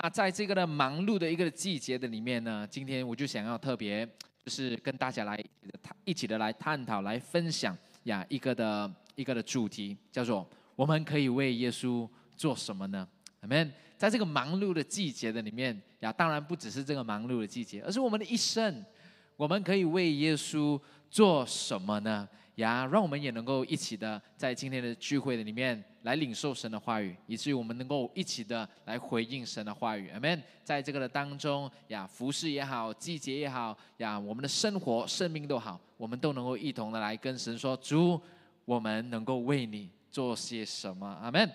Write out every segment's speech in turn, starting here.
那在这个的忙碌的一个季节的里面呢，今天我就想要特别就是跟大家来一起的来探讨、来分享呀一个的一个的主题，叫做我们可以为耶稣做什么呢？Amen。在这个忙碌的季节的里面呀，当然不只是这个忙碌的季节，而是我们的一生，我们可以为耶稣做什么呢？呀，让我们也能够一起的在今天的聚会的里面来领受神的话语，以至于我们能够一起的来回应神的话语。Amen。在这个的当中呀，服饰也好，季节也好呀，我们的生活、生命都好，我们都能够一同的来跟神说：主，我们能够为你做些什么？Amen。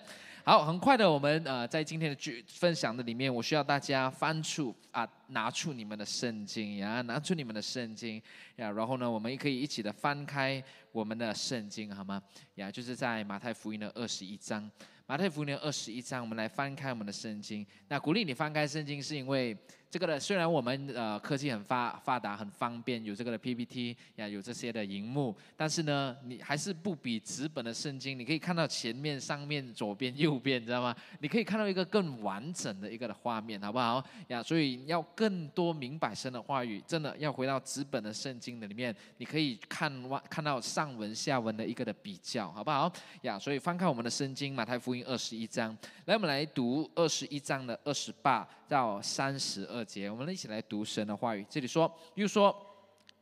好，很快的，我们呃，在今天的剧分享的里面，我需要大家翻出啊，拿出你们的圣经呀，拿出你们的圣经呀，然后呢，我们也可以一起的翻开我们的圣经，好吗？呀，就是在马太福音的二十一章，马太福音的二十一章，我们来翻开我们的圣经。那鼓励你翻开圣经，是因为。这个呢，虽然我们呃科技很发发达很方便，有这个的 PPT 呀，有这些的荧幕，但是呢，你还是不比纸本的圣经。你可以看到前面、上面、左边、右边，你知道吗？你可以看到一个更完整的一个的画面，好不好？呀，所以要更多明白神的话语，真的要回到纸本的圣经的里面，你可以看完看到上文下文的一个的比较，好不好？呀，所以翻开我们的圣经马太福音二十一章，来我们来读二十一章的二十八到三十二。二节，我们一起来读神的话语。这里说，又说，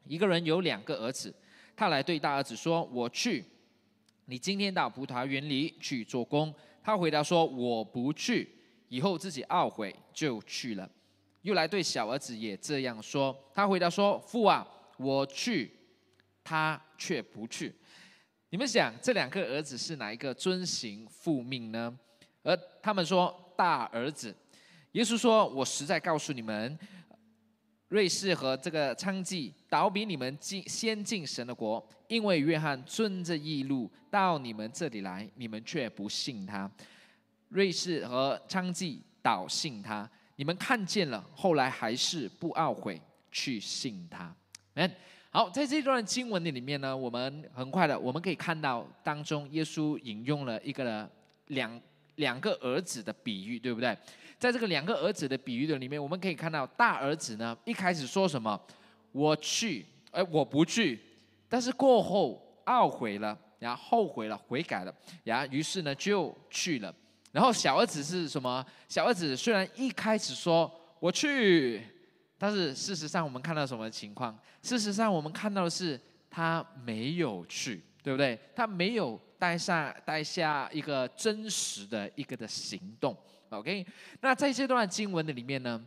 一个人有两个儿子，他来对大儿子说：“我去，你今天到葡萄园里去做工。”他回答说：“我不去。”以后自己懊悔，就去了。又来对小儿子也这样说，他回答说：“父啊，我去。”他却不去。你们想，这两个儿子是哪一个遵行父命呢？而他们说，大儿子。耶稣说：“我实在告诉你们，瑞士和这个娼妓倒比你们进先进神的国，因为约翰遵着义路到你们这里来，你们却不信他；瑞士和娼妓倒信他，你们看见了，后来还是不懊悔去信他。”嗯，好，在这段经文的里面呢，我们很快的我们可以看到当中，耶稣引用了一个两两个儿子的比喻，对不对？在这个两个儿子的比喻的里面，我们可以看到大儿子呢一开始说什么？我去，哎，我不去。但是过后懊悔了，然后后悔了，悔改了，然后于是呢就去了。然后小儿子是什么？小儿子虽然一开始说我去，但是事实上我们看到什么情况？事实上我们看到的是他没有去，对不对？他没有带下带下一个真实的一个的行动。OK，那在这段经文的里面呢，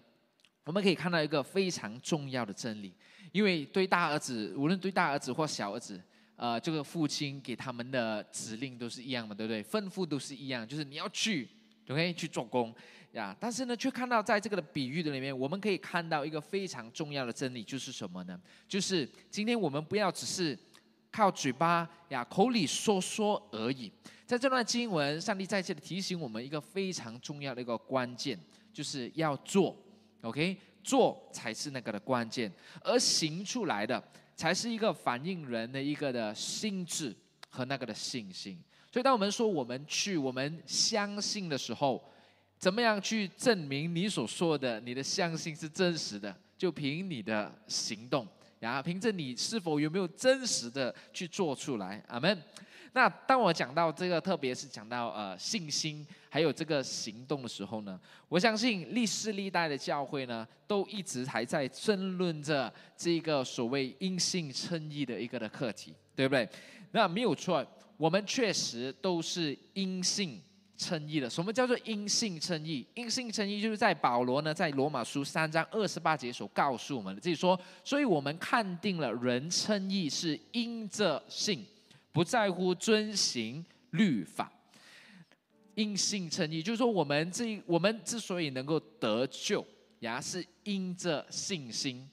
我们可以看到一个非常重要的真理，因为对大儿子，无论对大儿子或小儿子，呃，这个父亲给他们的指令都是一样的，对不对？吩咐都是一样，就是你要去，OK，去做工呀。但是呢，却看到在这个的比喻的里面，我们可以看到一个非常重要的真理，就是什么呢？就是今天我们不要只是靠嘴巴呀，口里说说而已。在这段经文，上帝再次的提醒我们一个非常重要的一个关键，就是要做，OK，做才是那个的关键，而行出来的才是一个反映人的一个的心智和那个的信心。所以，当我们说我们去，我们相信的时候，怎么样去证明你所说的你的相信是真实的？就凭你的行动，然后凭着你是否有没有真实的去做出来。阿门。那当我讲到这个，特别是讲到呃信心还有这个行动的时候呢，我相信历世历代的教会呢，都一直还在争论着这个所谓因信称义的一个的课题，对不对？那没有错，我们确实都是因信称义的。什么叫做因信称义？因信称义就是在保罗呢，在罗马书三章二十八节所告诉我们的，就是说，所以我们看定了人称义是因着信。不在乎遵行律法，因信称义，就是说我们这我们之所以能够得救，呀，是因着信心，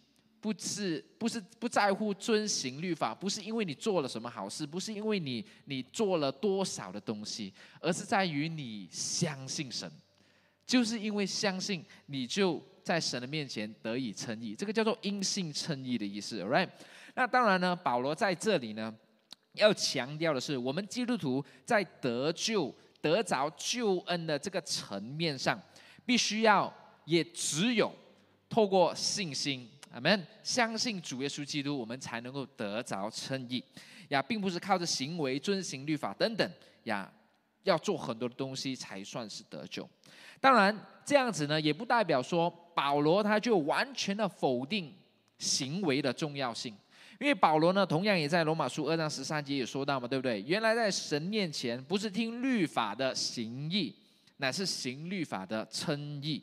不是不是不在乎遵行律法，不是因为你做了什么好事，不是因为你你做了多少的东西，而是在于你相信神，就是因为相信，你就在神的面前得以称义，这个叫做因信称义的意思，right？那当然呢，保罗在这里呢。要强调的是，我们基督徒在得救、得着救恩的这个层面上，必须要也只有透过信心，阿门，相信主耶稣基督，我们才能够得着称义呀，并不是靠着行为遵行律法等等呀，要做很多的东西才算是得救。当然，这样子呢，也不代表说保罗他就完全的否定行为的重要性，因为保罗呢，同样也在罗马书二章十三节也说到嘛，对不对？原来在神面前，不是听律法的行义，乃是行律法的称义。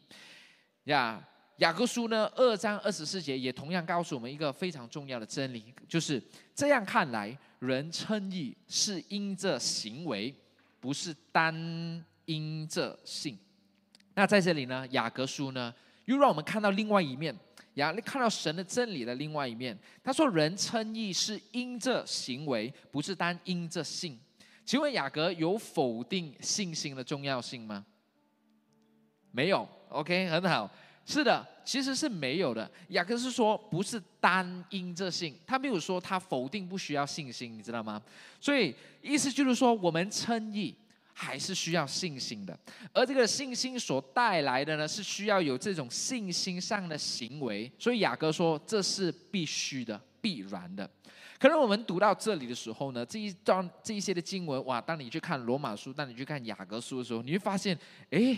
呀，雅各书呢二章二十四节也同样告诉我们一个非常重要的真理，就是这样看来，人称义是因着行为，不是单因着信。那在这里呢，雅各书呢，又让我们看到另外一面，呀，看到神的真理的另外一面。他说，人称义是因着行为，不是单因着信。请问雅各有否定信心的重要性吗？没有。OK，很好。是的，其实是没有的。雅各是说，不是单因这信，他没有说他否定不需要信心，你知道吗？所以意思就是说，我们称义。还是需要信心的，而这个信心所带来的呢，是需要有这种信心上的行为。所以雅各说，这是必须的、必然的。可能我们读到这里的时候呢，这一段这一些的经文，哇！当你去看罗马书，当你去看雅各书的时候，你会发现，哎，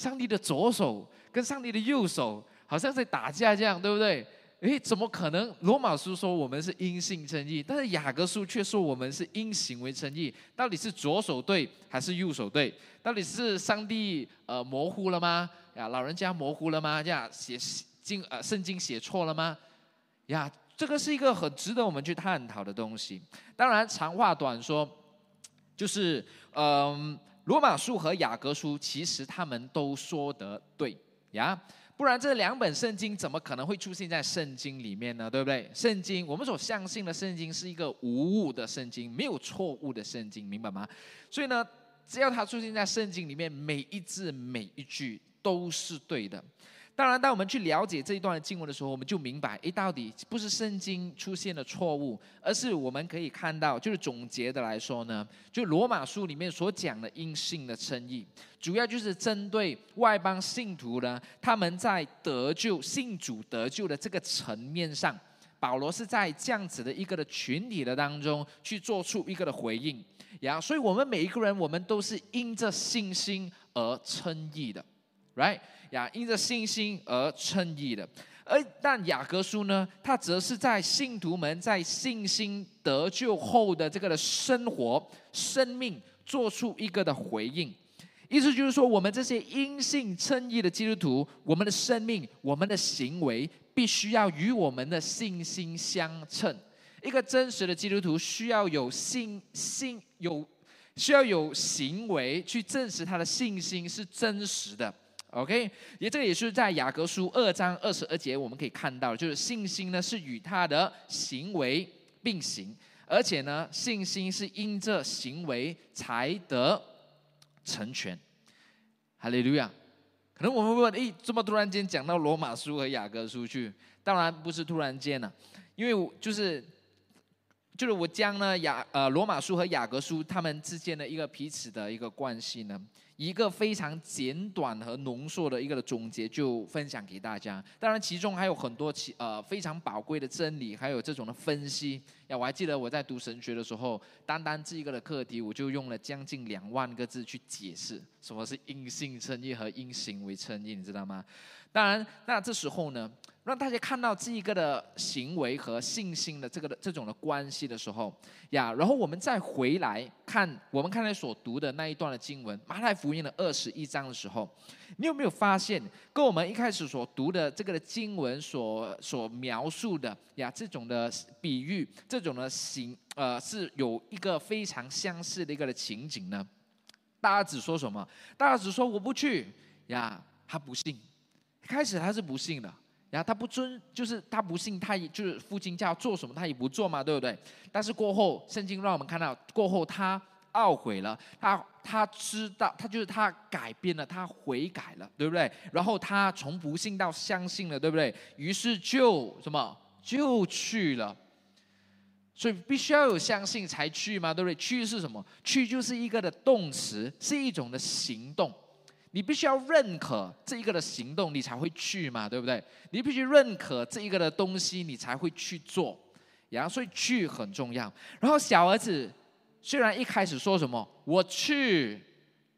上帝的左手跟上帝的右手好像在打架这样，对不对？诶，怎么可能？罗马书说我们是因信称义，但是雅各书却说我们是因行为称义。到底是左手对还是右手对？到底是上帝呃模糊了吗？呀，老人家模糊了吗？呀，写经呃圣经写错了吗？呀，这个是一个很值得我们去探讨的东西。当然，长话短说，就是嗯，罗马书和雅各书其实他们都说得对呀。不然这两本圣经怎么可能会出现在圣经里面呢？对不对？圣经我们所相信的圣经是一个无误的圣经，没有错误的圣经，明白吗？所以呢，只要它出现在圣经里面，每一字每一句都是对的。当然，当我们去了解这一段经文的时候，我们就明白，诶，到底不是圣经出现了错误，而是我们可以看到，就是总结的来说呢，就罗马书里面所讲的因信的称义，主要就是针对外邦信徒呢，他们在得救、信主得救的这个层面上，保罗是在这样子的一个的群体的当中去做出一个的回应，然后，所以我们每一个人，我们都是因着信心而称义的，right？呀，因着信心而称义的，而但雅各书呢，它则是在信徒们在信心得救后的这个的生活、生命做出一个的回应。意思就是说，我们这些因信称义的基督徒，我们的生命、我们的行为，必须要与我们的信心相称。一个真实的基督徒需要有信信有需要有行为去证实他的信心是真实的。OK，也这个也是在雅各书二章二十二节，我们可以看到，就是信心呢是与他的行为并行，而且呢，信心是因着行为才得成全。哈利路亚！可能我们会问，诶，这么突然间讲到罗马书和雅各书去？当然不是突然间了，因为就是就是我将呢雅呃罗马书和雅各书他们之间的一个彼此的一个关系呢。一个非常简短和浓缩的一个的总结，就分享给大家。当然，其中还有很多其呃非常宝贵的真理，还有这种的分析。呀，我还记得我在读神学的时候，单单这一个的课题，我就用了将近两万个字去解释什么是因性称义和因行为称义，你知道吗？当然，那这时候呢，让大家看到这一个的行为和信心的这个的这种的关系的时候，呀，然后我们再回来看我们刚才所读的那一段的经文，马太福音的二十一章的时候，你有没有发现，跟我们一开始所读的这个的经文所所描述的呀这种的比喻，这种的形呃是有一个非常相似的一个的情景呢？大家只说什么？大家只说我不去呀，他不信。开始他是不信的，然后他不尊，就是他不信，他也就是父亲叫做什么，他也不做嘛，对不对？但是过后，圣经让我们看到，过后他懊悔了，他他知道，他就是他改变了，他悔改了，对不对？然后他从不信到相信了，对不对？于是就什么就去了，所以必须要有相信才去嘛，对不对？去是什么？去就是一个的动词，是一种的行动。你必须要认可这一个的行动，你才会去嘛，对不对？你必须认可这一个的东西，你才会去做。然后，所以去很重要。然后小儿子虽然一开始说什么我去，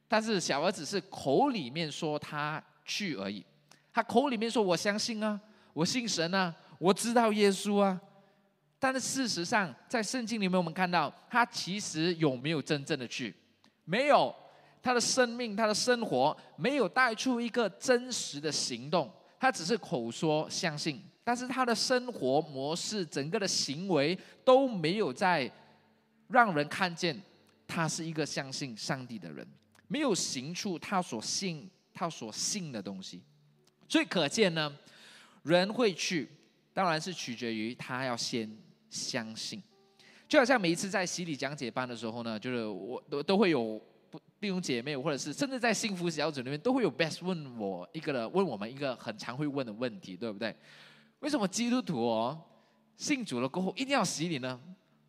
但是小儿子是口里面说他去而已，他口里面说我相信啊，我信神啊，我知道耶稣啊。但是事实上，在圣经里面我们看到，他其实有没有真正的去？没有。他的生命，他的生活没有带出一个真实的行动，他只是口说相信，但是他的生活模式、整个的行为都没有在让人看见他是一个相信上帝的人，没有行出他所信、他所信的东西。所以可见呢，人会去，当然是取决于他要先相信。就好像每一次在洗礼讲解班的时候呢，就是我都都会有。弟兄姐妹，或者是甚至在幸福小组里面，都会有 best 问我一个的，问我们一个很常会问的问题，对不对？为什么基督徒哦信主了过后一定要洗礼呢？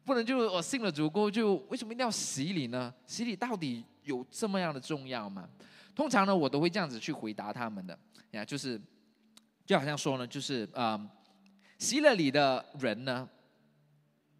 不能就我信了主过后就为什么一定要洗礼呢？洗礼到底有这么样的重要吗？通常呢，我都会这样子去回答他们的呀，就是就好像说呢，就是啊，洗了礼的人呢，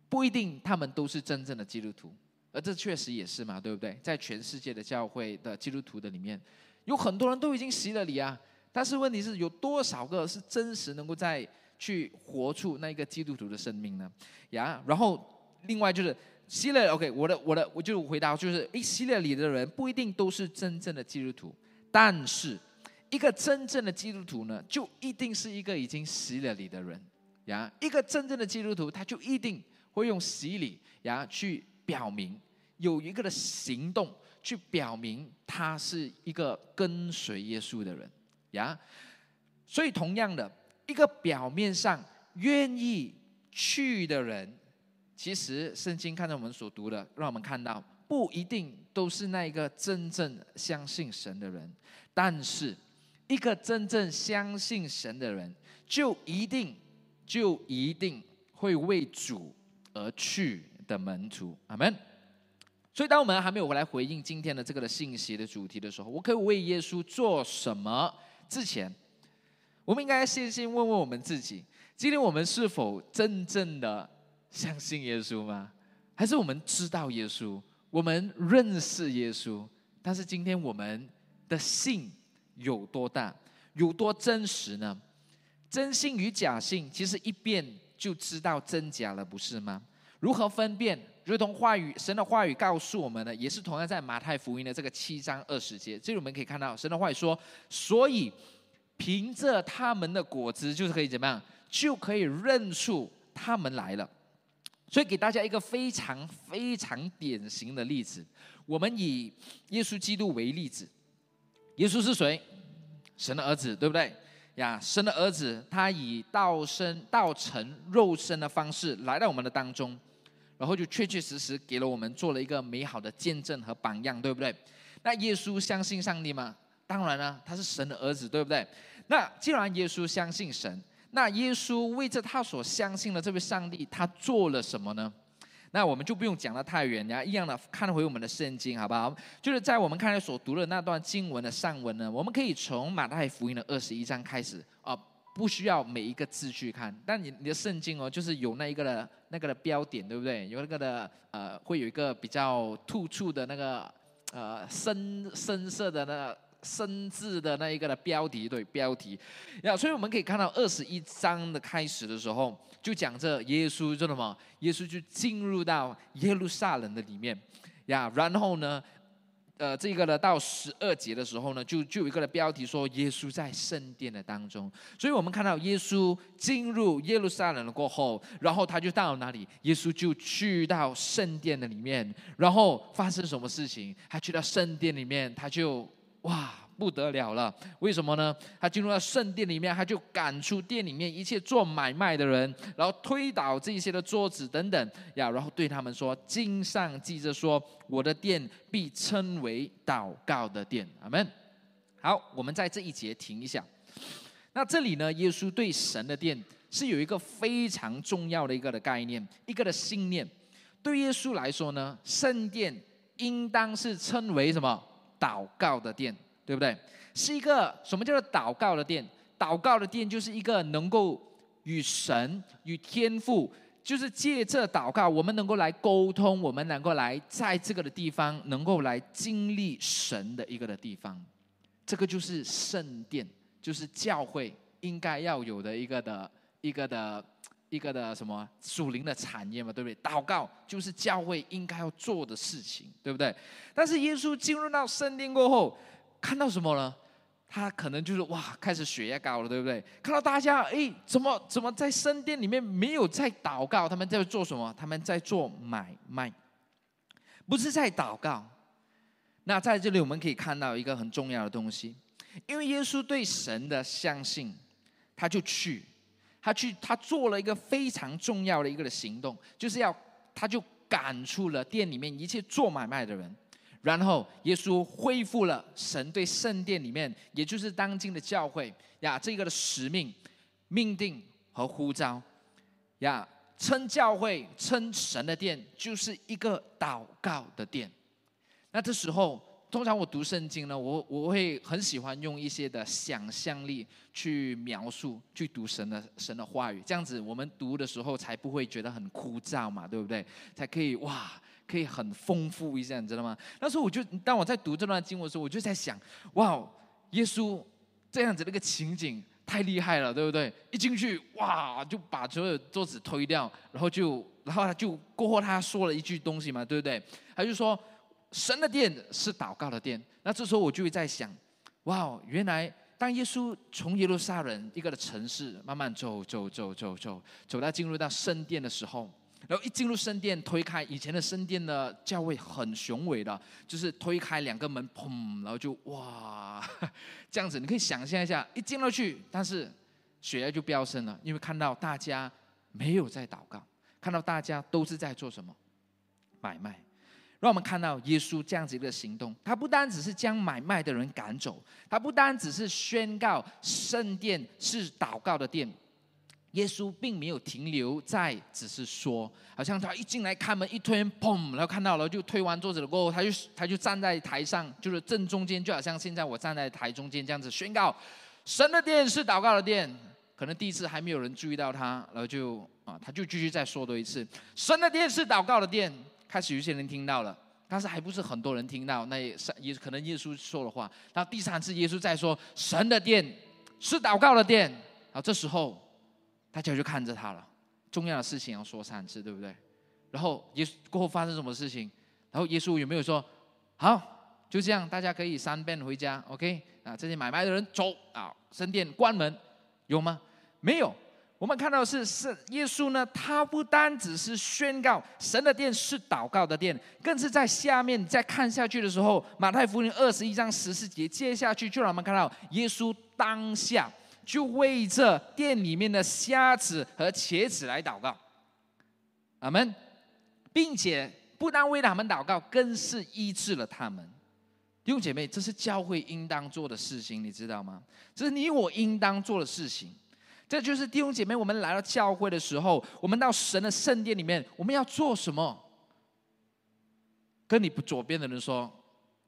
不一定他们都是真正的基督徒。而这确实也是嘛，对不对？在全世界的教会的基督徒的里面，有很多人都已经洗了礼啊，但是问题是有多少个是真实能够在去活出那一个基督徒的生命呢？呀，然后另外就是洗了，OK，我的我的我就回答就是，诶，洗了礼的人不一定都是真正的基督徒，但是一个真正的基督徒呢，就一定是一个已经洗了礼的人呀。一个真正的基督徒，他就一定会用洗礼呀去。表明有一个的行动，去表明他是一个跟随耶稣的人呀。所以，同样的一个表面上愿意去的人，其实圣经看到我们所读的，让我们看到不一定都是那一个真正相信神的人。但是，一个真正相信神的人，就一定就一定会为主而去。的门徒，阿门。所以，当我们还没有回来回应今天的这个的信息的主题的时候，我可以为耶稣做什么？之前，我们应该先先问问我们自己：今天我们是否真正的相信耶稣吗？还是我们知道耶稣，我们认识耶稣？但是今天我们的信有多大，有多真实呢？真信与假信，其实一遍就知道真假了，不是吗？如何分辨？如同话语，神的话语告诉我们呢，也是同样在马太福音的这个七章二十节，这里我们可以看到神的话语说：所以凭着他们的果子，就是可以怎么样，就可以认出他们来了。所以给大家一个非常非常典型的例子，我们以耶稣基督为例子。耶稣是谁？神的儿子，对不对？呀，神的儿子，他以道身、道成肉身的方式来到我们的当中。然后就确确实实给了我们做了一个美好的见证和榜样，对不对？那耶稣相信上帝吗？当然了，他是神的儿子，对不对？那既然耶稣相信神，那耶稣为着他所相信的这位上帝，他做了什么呢？那我们就不用讲的太远，然后一样的看回我们的圣经，好不好？就是在我们看才所读的那段经文的上文呢，我们可以从马太福音的二十一章开始啊。不需要每一个字去看，但你你的圣经哦，就是有那一个的那个的标点，对不对？有那个的呃，会有一个比较突出的那个呃深深色的那深字的那一个的标题，对标题。呀，所以我们可以看到二十一章的开始的时候，就讲这耶稣做什么？耶稣就进入到耶路撒冷的里面呀，然后呢？呃，这个呢，到十二节的时候呢，就就有一个的标题说耶稣在圣殿的当中，所以我们看到耶稣进入耶路撒冷了过后，然后他就到哪里？耶稣就去到圣殿的里面，然后发生什么事情？他去到圣殿里面，他就哇。不得了了，为什么呢？他进入到圣殿里面，他就赶出店里面一切做买卖的人，然后推倒这些的桌子等等呀，然后对他们说：“经上记着说，我的殿必称为祷告的殿。”阿门。好，我们在这一节停一下。那这里呢，耶稣对神的殿是有一个非常重要的一个的概念，一个的信念。对耶稣来说呢，圣殿应当是称为什么？祷告的殿。对不对？是一个什么叫做祷告的殿？祷告的殿就是一个能够与神、与天父，就是借这祷告，我们能够来沟通，我们能够来在这个的地方，能够来经历神的一个的地方。这个就是圣殿，就是教会应该要有的一个的一个的一个的什么属灵的产业嘛，对不对？祷告就是教会应该要做的事情，对不对？但是耶稣进入到圣殿过后，看到什么呢？他可能就是哇，开始血压高了，对不对？看到大家，哎，怎么怎么在圣殿里面没有在祷告？他们在做什么？他们在做买卖，不是在祷告。那在这里我们可以看到一个很重要的东西，因为耶稣对神的相信，他就去，他去，他做了一个非常重要的一个的行动，就是要，他就赶出了店里面一切做买卖的人，然后耶稣恢复了神对圣殿里面，也就是当今的教会呀这个的使命、命定和呼召呀，称教会称神的殿就是一个祷告的殿。那这时候，通常我读圣经呢，我我会很喜欢用一些的想象力去描述、去读神的神的话语，这样子我们读的时候才不会觉得很枯燥嘛，对不对？才可以哇，可以很丰富一下，你知道吗？那时候我就当我在读这段经文的时候，我就在想，哇，耶稣这样子那个情景太厉害了，对不对？一进去哇，就把所有桌子推掉，然后就然后他就过后他说了一句东西嘛，对不对？他就说。神的殿是祷告的殿，那这时候我就会在想，哇，原来当耶稣从耶路撒冷一个的城市慢慢走走走走走，走到进入到圣殿的时候，然后一进入圣殿，推开以前的圣殿的教会很雄伟的，就是推开两个门，砰，然后就哇，这样子，你可以想象一下，一进到去，但是血压就飙升了，因为看到大家没有在祷告，看到大家都是在做什么买卖。让我们看到耶稣这样子一个行动，他不单只是将买卖的人赶走，他不单只是宣告圣殿是祷告的殿，耶稣并没有停留在只是说，好像他一进来开门一推，砰，然后看到了就推完桌子了过后，他就他就站在台上，就是正中间，就好像现在我站在台中间这样子宣告，神的殿是祷告的殿。可能第一次还没有人注意到他，然后就啊，他就继续再说多一次，神的殿是祷告的殿。开始有些人听到了，但是还不是很多人听到。那也也可能耶稣说的话。然后第三次耶稣再说：“神的殿是祷告的殿。”然后这时候大家就看着他了。重要的事情要说三次，对不对？然后耶稣过后发生什么事情？然后耶稣有没有说：“好，就这样，大家可以三遍回家？”OK 啊，这些买卖的人走啊，神殿关门，有吗？没有。我们看到是是耶稣呢，他不单只是宣告神的殿是祷告的殿，更是在下面再看下去的时候，马太福音二十一章十四节，接下去就让我们看到耶稣当下就为这殿里面的瞎子和瘸子来祷告，阿门，并且不但为他们祷告，更是医治了他们。弟兄姐妹，这是教会应当做的事情，你知道吗？这是你我应当做的事情。这就是弟兄姐妹，我们来到教会的时候，我们到神的圣殿里面，我们要做什么？跟你不左边的人说，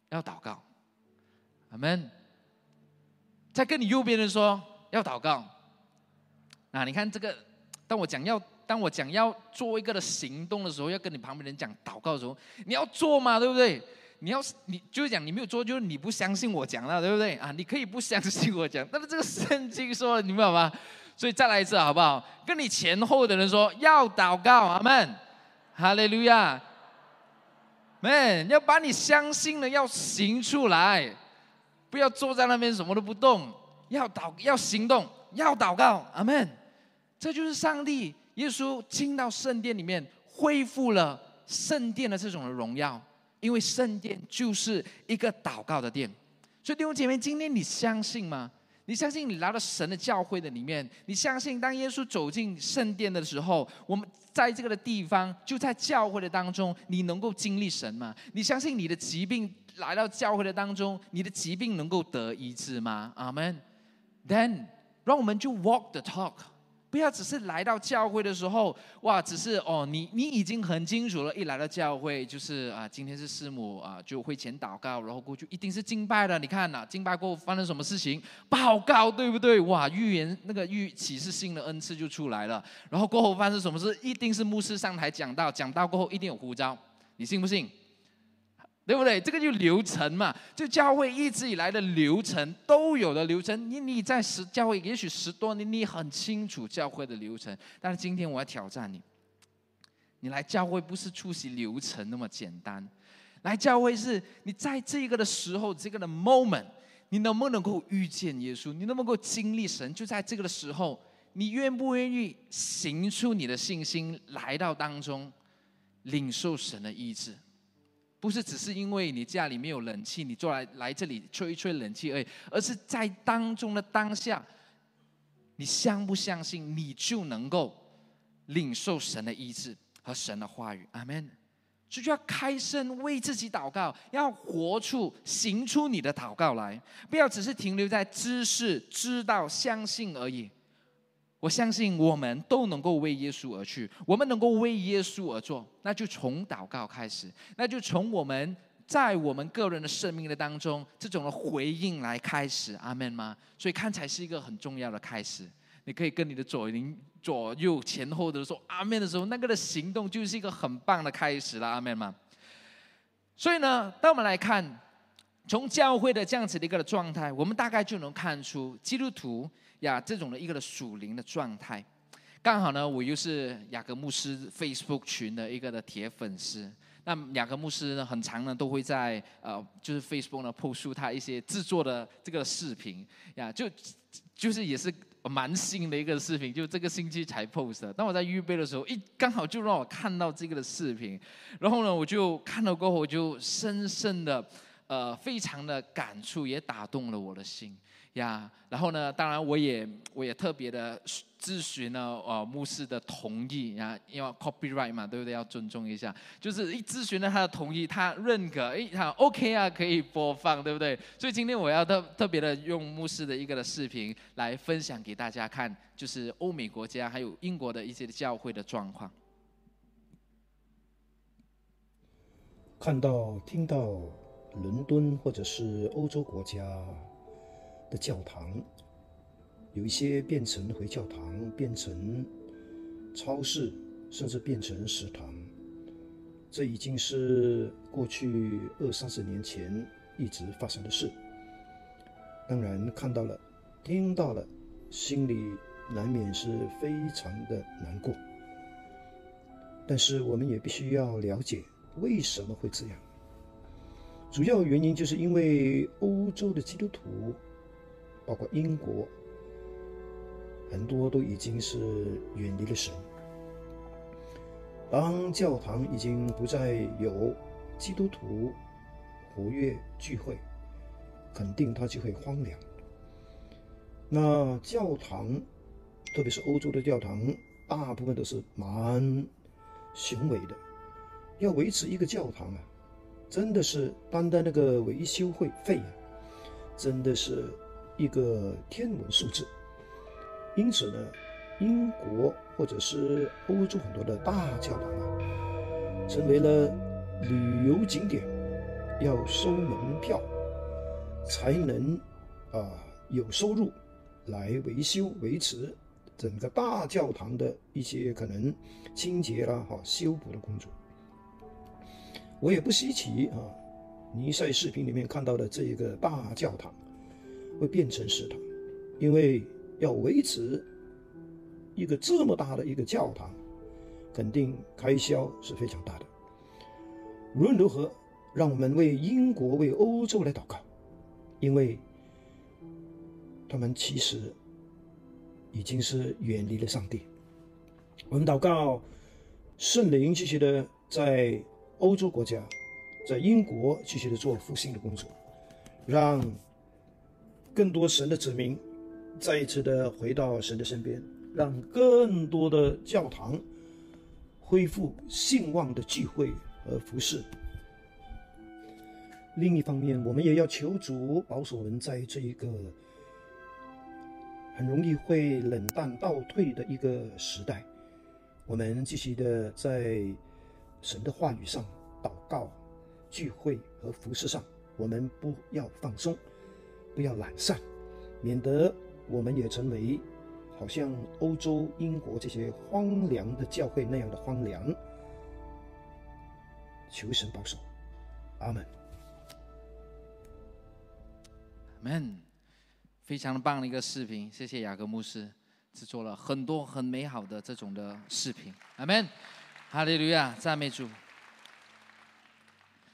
要祷告，阿门。再跟你右边的人说，要祷告。啊，你看这个，当我讲要，当我讲要做一个的行动的时候，要跟你旁边人讲祷告的时候，你要做嘛，对不对？你要是你就是讲你没有做，就是你不相信我讲了，对不对？啊，你可以不相信我讲，但是这个圣经说，你明白吗？所以再来一次好不好？跟你前后的人说要祷告，阿门，哈利路亚，门要把你相信的要行出来，不要坐在那边什么都不动，要祷要行动，要祷告，阿门。这就是上帝耶稣进到圣殿里面，恢复了圣殿的这种的荣耀，因为圣殿就是一个祷告的殿。所以弟兄姐妹，今天你相信吗？你相信你来到神的教会的里面？你相信当耶稣走进圣殿的时候，我们在这个的地方，就在教会的当中，你能够经历神吗？你相信你的疾病来到教会的当中，你的疾病能够得医治吗？阿门。Then，让我们就 walk the talk，不要只是来到教会的时候，哇，只是哦，你你已经很清楚了，一来到教会就是啊，今天是师母啊，就会前祷告，然后过去一定是敬拜的。你看呐，敬拜过后发生什么事情？报告，对不对？哇，预言那个预启示性的恩赐就出来了。然后过后发生什么事？一定是牧师上台讲道，讲道过后一定有呼召，你信不信？对不对？这个就流程嘛，就教会一直以来的流程都有的流程。你你在十教会也许十多年，你很清楚教会的流程。但是今天我要挑战你，你来教会不是出席流程那么简单，来教会是你在这个的时候，这个的 moment，你能不能够遇见耶稣？你能不能够经历神？就在这个的时候，你愿不愿意行出你的信心，来到当中，领受神的意志？不是只是因为你家里没有冷气，你坐来来这里吹一吹冷气而已，而是在当中的当下，你相不相信你就能够领受神的医治和神的话语？阿门。就就要开声为自己祷告，要活出、行出你的祷告来，不要只是停留在知识、知道、相信而已。我相信我们都能够为耶稣而去，我们能够为耶稣而做，那就从祷告开始，那就从我们在我们个人的生命的当中这种的回应来开始，阿门吗？所以看起来是一个很重要的开始。你可以跟你的左邻左右前后的说阿门的时候，那个的行动就是一个很棒的开始了，阿门吗？所以呢，当我们来看从教会的这样子的一个状态，我们大概就能看出基督徒。呀，这种的一个的属灵的状态，刚好呢，我又是雅各牧师 Facebook 群的一个的铁粉丝。那雅各牧师呢，很长呢都会在呃，就是 Facebook 呢 post 他一些制作的这个视频呀，就就是也是蛮新的一个视频，就这个星期才 post 的。当我在预备的时候，一刚好就让我看到这个的视频，然后呢，我就看到过后，我就深深的呃，非常的感触，也打动了我的心。呀，然后呢？当然，我也我也特别的咨询了呃牧师的同意呀，因为 copyright 嘛，对不对？要尊重一下。就是一咨询了他的同意，他认可，哎，他 OK 啊，可以播放，对不对？所以今天我要特特别的用牧师的一个的视频来分享给大家看，就是欧美国家还有英国的一些教会的状况。看到、听到伦敦或者是欧洲国家。教堂，有一些变成回教堂，变成超市，甚至变成食堂。这已经是过去二三十年前一直发生的事。当然看到了，听到了，心里难免是非常的难过。但是我们也必须要了解为什么会这样。主要原因就是因为欧洲的基督徒。包括英国，很多都已经是远离了神。当教堂已经不再有基督徒活跃聚会，肯定它就会荒凉。那教堂，特别是欧洲的教堂，大部分都是蛮雄伟的。要维持一个教堂啊，真的是单单那个维修会费啊，真的是。一个天文数字，因此呢，英国或者是欧洲很多的大教堂啊，成为了旅游景点，要收门票才能啊有收入来维修维持整个大教堂的一些可能清洁啦、哈修补的工作。我也不稀奇啊，你在视频里面看到的这一个大教堂。会变成食堂，因为要维持一个这么大的一个教堂，肯定开销是非常大的。无论如何，让我们为英国、为欧洲来祷告，因为他们其实已经是远离了上帝。我们祷告，圣灵继续的在欧洲国家，在英国继续的做复兴的工作，让。更多神的子民再一次的回到神的身边，让更多的教堂恢复兴旺的聚会和服饰。另一方面，我们也要求主保守我们在这一个很容易会冷淡倒退的一个时代。我们继续的在神的话语上祷告、聚会和服饰上，我们不要放松，不要懒散，免得我们也成为好像欧洲、英国这些荒凉的教会那样的荒凉。求神保守，阿门。阿门，非常棒的一个视频，谢谢雅各牧师制作了很多很美好的这种的视频，阿门，哈利路亚，赞美主。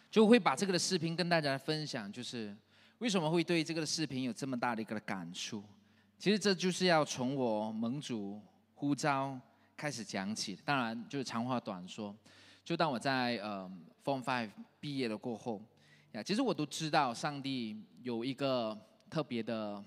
就会把这个的视频跟大家分享，就是为什么会对这个视频有这么大的一个感触？其实这就是要从我盟主呼召开始讲起。当然，就是长话短说，就当我在呃 Form Five 毕业了过后。呀，其实我都知道，上帝有一个特别的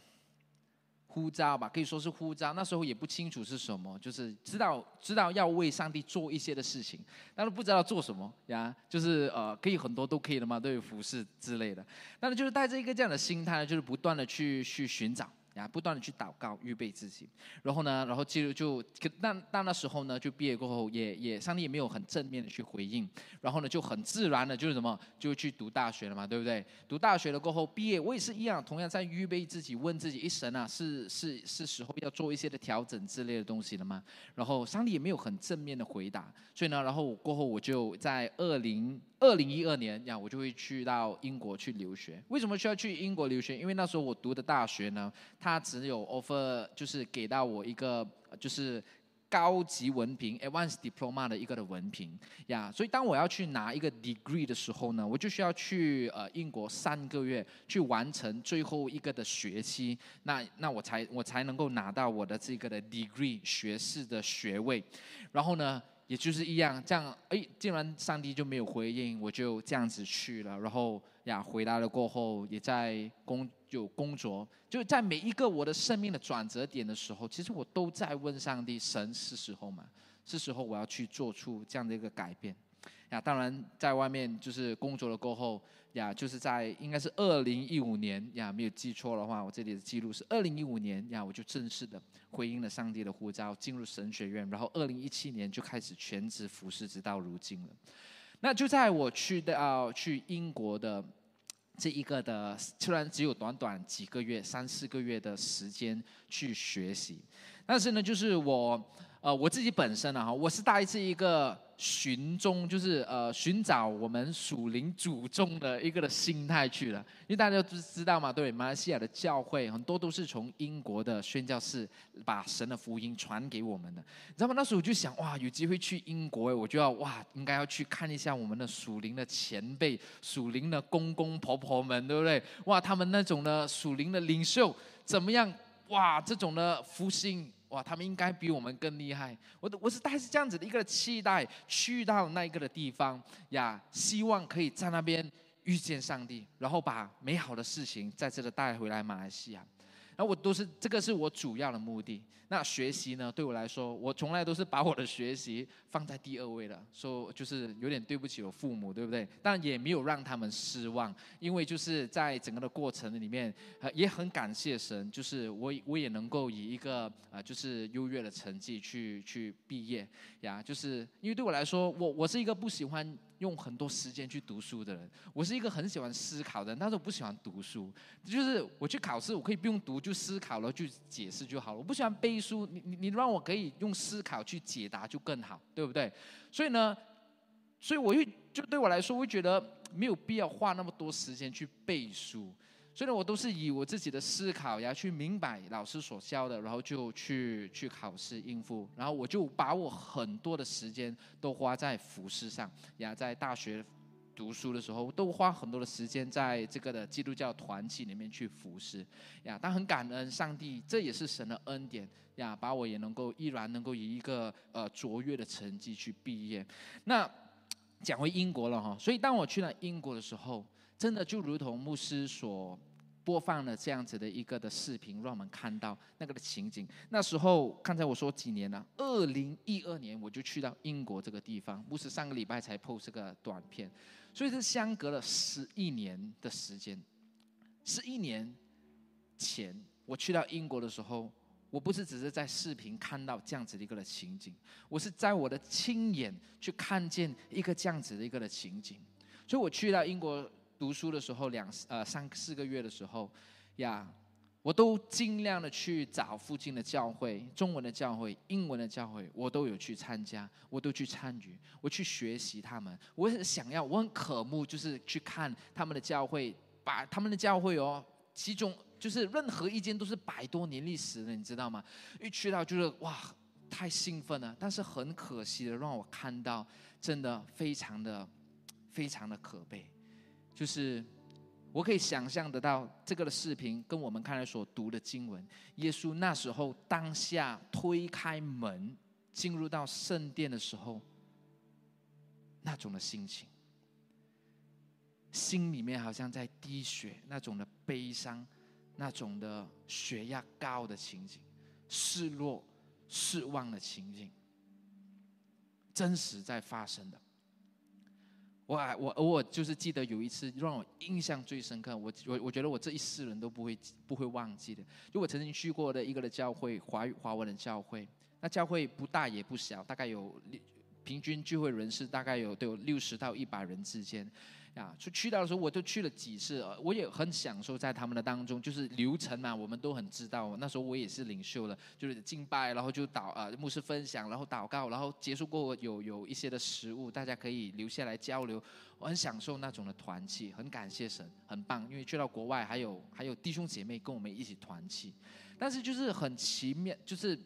呼召吧，可以说是呼召。那时候也不清楚是什么，就是知道知道要为上帝做一些的事情，但是不知道做什么呀。就是呃，可以很多都可以的嘛，都有服饰之类的。但是就是带着一个这样的心态，就是不断的去去寻找。呀，不断的去祷告，预备自己，然后呢，然后就就，但但那时候呢，就毕业过后，也也上帝也没有很正面的去回应，然后呢，就很自然的，就是什么，就去读大学了嘛，对不对？读大学了过后，毕业我也是一样，同样在预备自己，问自己一神啊，是是是时候要做一些的调整之类的东西了吗？然后上帝也没有很正面的回答，所以呢，然后过后我就在二零。二零一二年呀，我就会去到英国去留学。为什么需要去英国留学？因为那时候我读的大学呢，它只有 offer 就是给到我一个就是高级文凭 （advanced diploma） 的一个的文凭呀。所以当我要去拿一个 degree 的时候呢，我就需要去呃英国三个月去完成最后一个的学期，那那我才我才能够拿到我的这个的 degree 学士的学位。然后呢？也就是一样，这样哎，竟然上帝就没有回应，我就这样子去了。然后呀，回来了过后，也在工就工作，就在每一个我的生命的转折点的时候，其实我都在问上帝：神是时候吗？是时候我要去做出这样的一个改变。呀，当然在外面就是工作了过后。呀，就是在应该是二零一五年呀，没有记错的话，我这里的记录是二零一五年呀，我就正式的回应了上帝的呼召，进入神学院，然后二零一七年就开始全职服侍，直到如今了。那就在我去到去英国的这一个的，虽然只有短短几个月，三四个月的时间去学习，但是呢，就是我呃我自己本身啊，哈，我是带着一个。寻踪就是呃寻找我们属灵祖宗的一个的心态去了，因为大家都知道嘛，对马来西亚的教会很多都是从英国的宣教士把神的福音传给我们的，你知道吗？那时候我就想哇，有机会去英国，我就要哇，应该要去看一下我们的属灵的前辈、属灵的公公婆婆们，对不对？哇，他们那种的属灵的领袖怎么样？哇，这种的福星。哇，他们应该比我们更厉害。我我是带着这样子的一个期待去到那一个的地方呀，希望可以在那边遇见上帝，然后把美好的事情在这里带回来马来西亚。然后我都是这个是我主要的目的。那学习呢？对我来说，我从来都是把我的学习放在第二位的，说就是有点对不起我父母，对不对？但也没有让他们失望，因为就是在整个的过程里面，也很感谢神，就是我我也能够以一个啊，就是优越的成绩去去毕业呀。就是因为对我来说，我我是一个不喜欢。用很多时间去读书的人，我是一个很喜欢思考的人，但是我不喜欢读书。就是我去考试，我可以不用读就思考了，就解释就好了。我不喜欢背书，你你你让我可以用思考去解答就更好，对不对？所以呢，所以我又就对我来说，我觉得没有必要花那么多时间去背书。所以呢，我都是以我自己的思考呀去明白老师所教的，然后就去去考试应付，然后我就把我很多的时间都花在服饰上呀，在大学读书的时候都花很多的时间在这个的基督教团体里面去服侍呀。但很感恩上帝，这也是神的恩典呀，把我也能够依然能够以一个呃卓越的成绩去毕业。那讲回英国了哈，所以当我去了英国的时候。真的就如同牧师所播放的这样子的一个的视频，让我们看到那个的情景。那时候刚才我说几年了，二零一二年我就去到英国这个地方，牧师上个礼拜才 post 这个短片，所以是相隔了十一年的时间。十一年前我去到英国的时候，我不是只是在视频看到这样子的一个的情景，我是在我的亲眼去看见一个这样子的一个的情景。所以我去到英国读书的时候，两呃三四个月的时候，呀，我都尽量的去找附近的教会，中文的教会、英文的教会，我都有去参加，我都去参与，我去学习他们。我很想要，我很渴慕，就是去看他们的教会，把他们的教会哦，其中。就是任何一间都是百多年历史的，你知道吗？一去到就是哇，太兴奋了。但是很可惜的，让我看到真的非常的、非常的可悲。就是我可以想象得到这个的视频跟我们刚才所读的经文，耶稣那时候当下推开门进入到圣殿的时候，那种的心情，心里面好像在滴血，那种的悲伤。那种的血压高的情景，失落、失望的情景，真实在发生的。我我偶尔就是记得有一次让我印象最深刻，我我我觉得我这一世人都不会不会忘记的。就我曾经去过的一个的教会，华语华文的教会，那教会不大也不小，大概有平均聚会人士大概有都有六十到一百人之间。呀，去去到的时候，我就去了几次，我也很享受在他们的当中，就是流程嘛，我们都很知道。那时候我也是领袖了，就是敬拜，然后就祷啊，牧师分享，然后祷告，然后结束过后有有一些的食物，大家可以留下来交流。我很享受那种的团契，很感谢神，很棒。因为去到国外，还有还有弟兄姐妹跟我们一起团契，但是就是很奇妙，就是。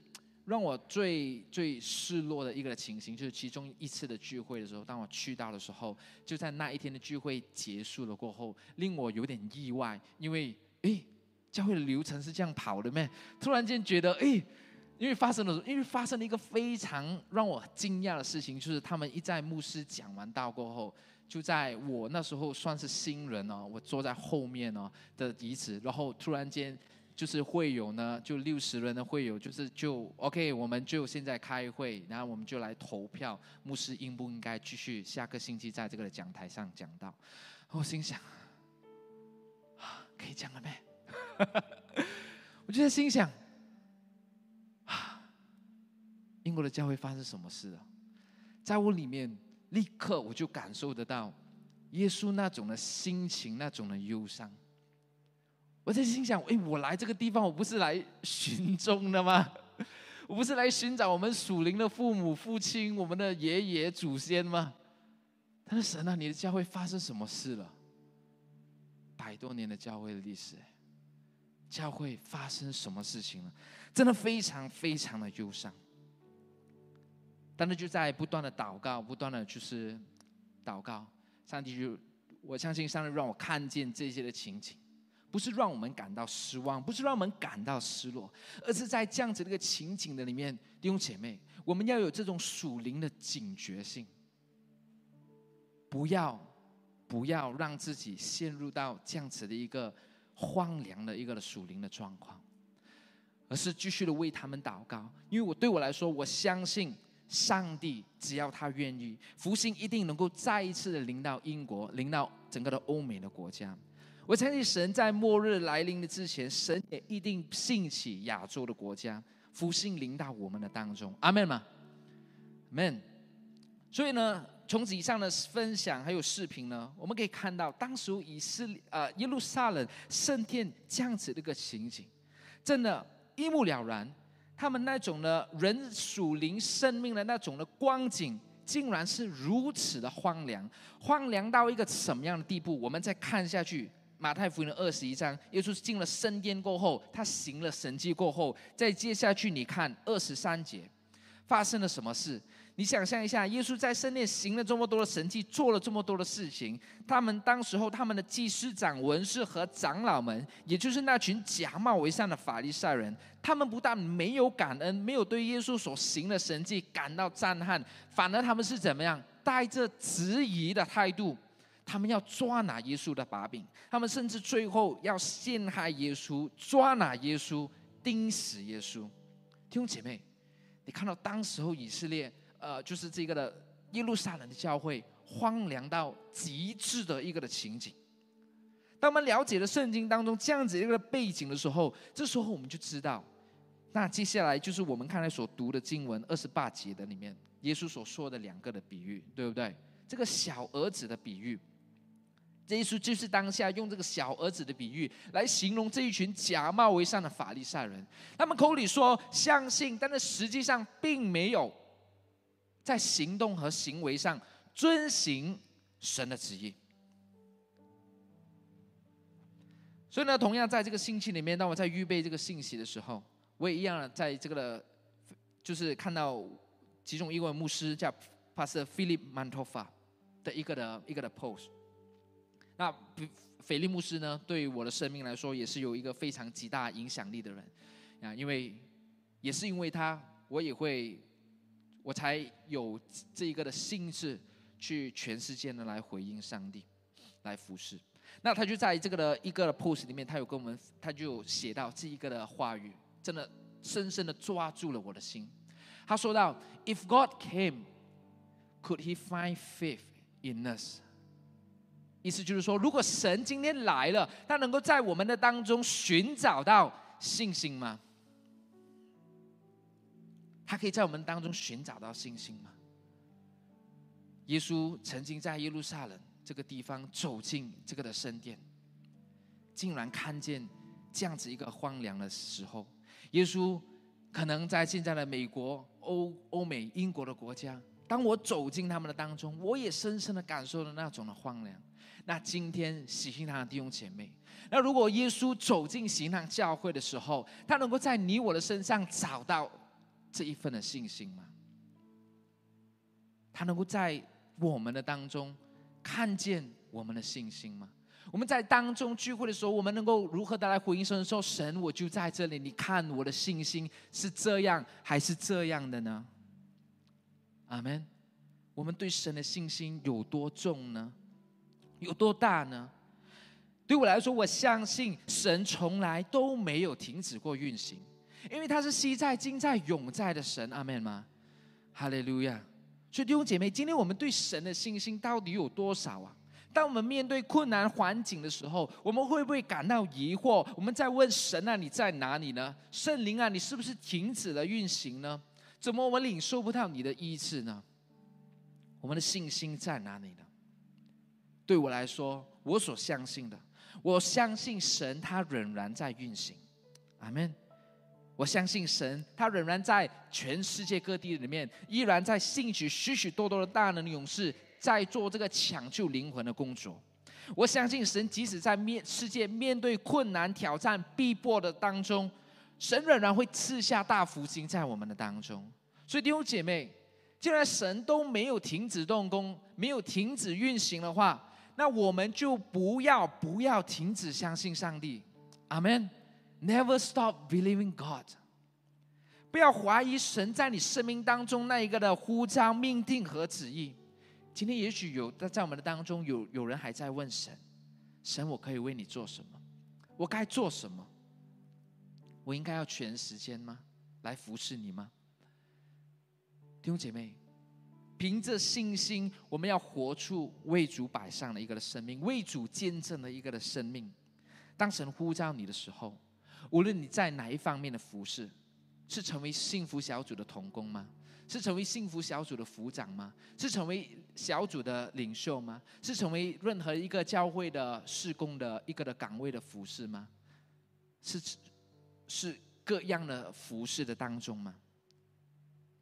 让我最最失落的一个情形，就是其中一次的聚会的时候，当我去到的时候，就在那一天的聚会结束了过后，令我有点意外，因为诶，教会的流程是这样跑的咩？突然间觉得诶，因为发生了，因为发生了一个非常让我惊讶的事情，就是他们一在牧师讲完道过后，就在我那时候算是新人哦，我坐在后面哦的椅子，然后突然间。就是会有呢，就六十人的会有，就是就 OK，我们就现在开会，然后我们就来投票，牧师应不应该继续下个星期在这个讲台上讲到？我心想，啊，可以讲了没？我就在心想，啊，英国的教会发生什么事了？在我里面立刻我就感受得到耶稣那种的心情，那种的忧伤。我在心想：哎，我来这个地方，我不是来寻踪的吗？我不是来寻找我们属灵的父母、父亲、我们的爷爷祖先吗？他说：神啊，你的教会发生什么事了？百多年的教会的历史，教会发生什么事情了？真的非常非常的忧伤。但是就在不断的祷告，不断的就是祷告，上帝就我相信上帝让我看见这些的情景。不是让我们感到失望，不是让我们感到失落，而是在这样子的一个情景的里面，弟兄姐妹，我们要有这种属灵的警觉性，不要不要让自己陷入到这样子的一个荒凉的一个属灵的状况，而是继续的为他们祷告。因为我对我来说，我相信上帝只要他愿意，福星一定能够再一次的临到英国，临到整个的欧美的国家。我相信神在末日来临的之前，神也一定兴起亚洲的国家，福星临到我们的当中。阿门吗？amen。所以呢，从以上的分享还有视频呢，我们可以看到当时以色列呃耶路撒冷圣殿这样子的一个情景，真的，一目了然。他们那种的人属灵生命的那种的光景，竟然是如此的荒凉，荒凉到一个什么样的地步？我们再看下去。马太福音的二十一章，耶稣进了圣殿过后，他行了神迹过后，再接下去你看二十三节发生了什么事？你想象一下，耶稣在圣殿行了这么多的神迹，做了这么多的事情，他们当时候他们的祭司长、文士和长老们，也就是那群假冒为善的法利赛人，他们不但没有感恩，没有对耶稣所行的神迹感到赞叹，反而他们是怎么样，带着质疑的态度。他们要抓拿耶稣的把柄，他们甚至最后要陷害耶稣，抓拿耶稣，钉死耶稣。弟兄姐妹，你看到当时候以色列，呃，就是这个的耶路撒冷的教会荒凉到极致的一个的情景。当我们了解了圣经当中这样子一个背景的时候，这时候我们就知道，那接下来就是我们看来所读的经文二十八节的里面，耶稣所说的两个的比喻，对不对？这个小儿子的比喻，耶稣就是当下用这个小儿子的比喻来形容这一群假冒为善的法利赛人。他们口里说相信，但是实际上并没有在行动和行为上遵行神的旨意。所以呢，同样在这个星期里面，当我在预备这个信息的时候，我也一样在这个的，就是看到其中一位牧师叫 Pastor Philip Mantofa 的一个的一个的 post。那菲利牧师呢，对于我的生命来说，也是有一个非常极大影响力的人啊，因为也是因为他，我也会，我才有这一个的心智去全世界呢来回应上帝，来服侍。那他就在这个的一个的 post 里面，他有跟我们，他就写到这一个的话语，真的深深的抓住了我的心。他说到：“If God came, could He find faith in us？” 意思就是说，如果神今天来了，他能够在我们的当中寻找到信心吗？他可以在我们当中寻找到信心吗？耶稣曾经在耶路撒冷。这个地方走进这个的圣殿，竟然看见这样子一个荒凉的时候，耶稣可能在现在的美国、欧欧美、英国的国家，当我走进他们的当中，我也深深的感受了那种的荒凉。那今天喜信堂的弟兄姐妹，那如果耶稣走进喜信堂教会的时候，他能够在你我的身上找到这一份的信心吗？他能够在我们的当中？看见我们的信心吗？我们在当中聚会的时候，我们能够如何的来回应神说：“神，我就在这里，你看我的信心是这样还是这样的呢？”阿门。我们对神的信心有多重呢？有多大呢？对我来说，我相信神从来都没有停止过运行，因为他是昔在、今在、永在的神。阿门吗？哈利路亚。所以弟兄姐妹，今天我们对神的信心到底有多少啊？当我们面对困难环境的时候，我们会不会感到疑惑？我们在问神啊，你在哪里呢？圣灵啊，你是不是停止了运行呢？怎么我们领受不到你的医治呢？我们的信心在哪里呢？对我来说，我所相信的，我相信神他仍然在运行。阿门。我相信神，他仍然在全世界各地里面，依然在兴起许许多多的大能勇士，在做这个抢救灵魂的工作。我相信神，即使在面世界面对困难、挑战、逼迫的当中，神仍然会赐下大福星在我们的当中。所以弟兄姐妹，既然神都没有停止动工，没有停止运行的话，那我们就不要不要停止相信上帝。阿门。Never stop believing God。不要怀疑神在你生命当中那一个的呼召、命定和旨意。今天也许有在在我们的当中有有人还在问神：神，我可以为你做什么？我该做什么？我应该要全时间吗？来服侍你吗？弟兄姐妹，凭着信心，我们要活出为主摆上的一个的生命，为主见证的一个的生命。当神呼召你的时候。无论你在哪一方面的服饰，是成为幸福小组的童工吗？是成为幸福小组的副长吗？是成为小组的领袖吗？是成为任何一个教会的事工的一个的岗位的服饰吗？是是各样的服饰的当中吗？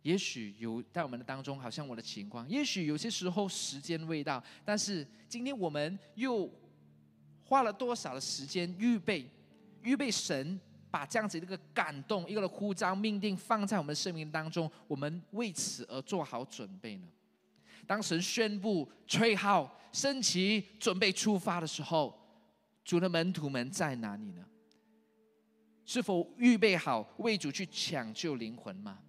也许有在我们的当中，好像我的情况，也许有些时候时间未到，但是今天我们又花了多少的时间预备？预备神把这样子一个感动、一个的呼召、命定放在我们的生命当中，我们为此而做好准备呢？当神宣布吹号、升旗、准备出发的时候，主的门徒们在哪里呢？是否预备好为主去抢救灵魂吗？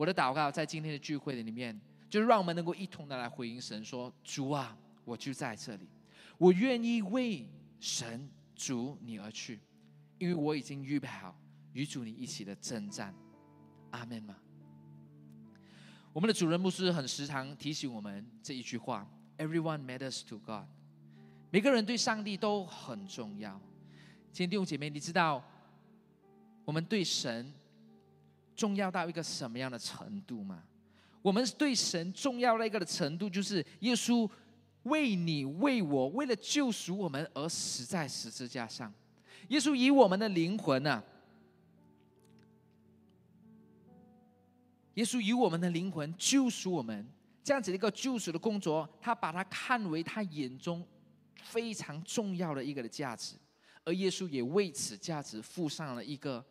我的祷告在今天的聚会的里面，就是让我们能够一同的来回应神说：“主啊，我就在这里，我愿意为神、主你而去。”因为我已经预备好与主你一起的征战，阿门吗？我们的主人牧师很时常提醒我们这一句话：“Everyone matters to God。”每个人对上帝都很重要。亲爱的弟兄姐妹，你知道我们对神重要到一个什么样的程度吗？我们对神重要的一个的程度，就是耶稣为你、为我，为了救赎我们而死在十字架上。耶稣以我们的灵魂呐，耶稣以我们的灵魂救赎我们，这样子的一个救赎的工作，他把它看为他眼中非常重要的一个的价值，而耶稣也为此价值付上了一个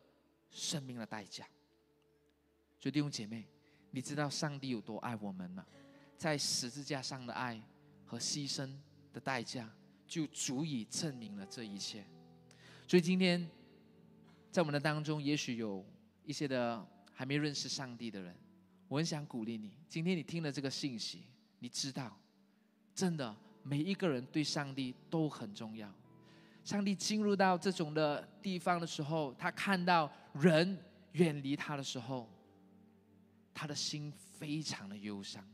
生命的代价。所以弟兄姐妹，你知道上帝有多爱我们吗？在十字架上的爱和牺牲的代价，就足以证明了这一切。所以今天，在我们的当中，也许有一些的还没认识上帝的人，我很想鼓励你。今天你听了这个信息，你知道，真的每一个人对上帝都很重要。上帝进入到这种的地方的时候，他看到人远离他的时候，他的心非常的忧伤。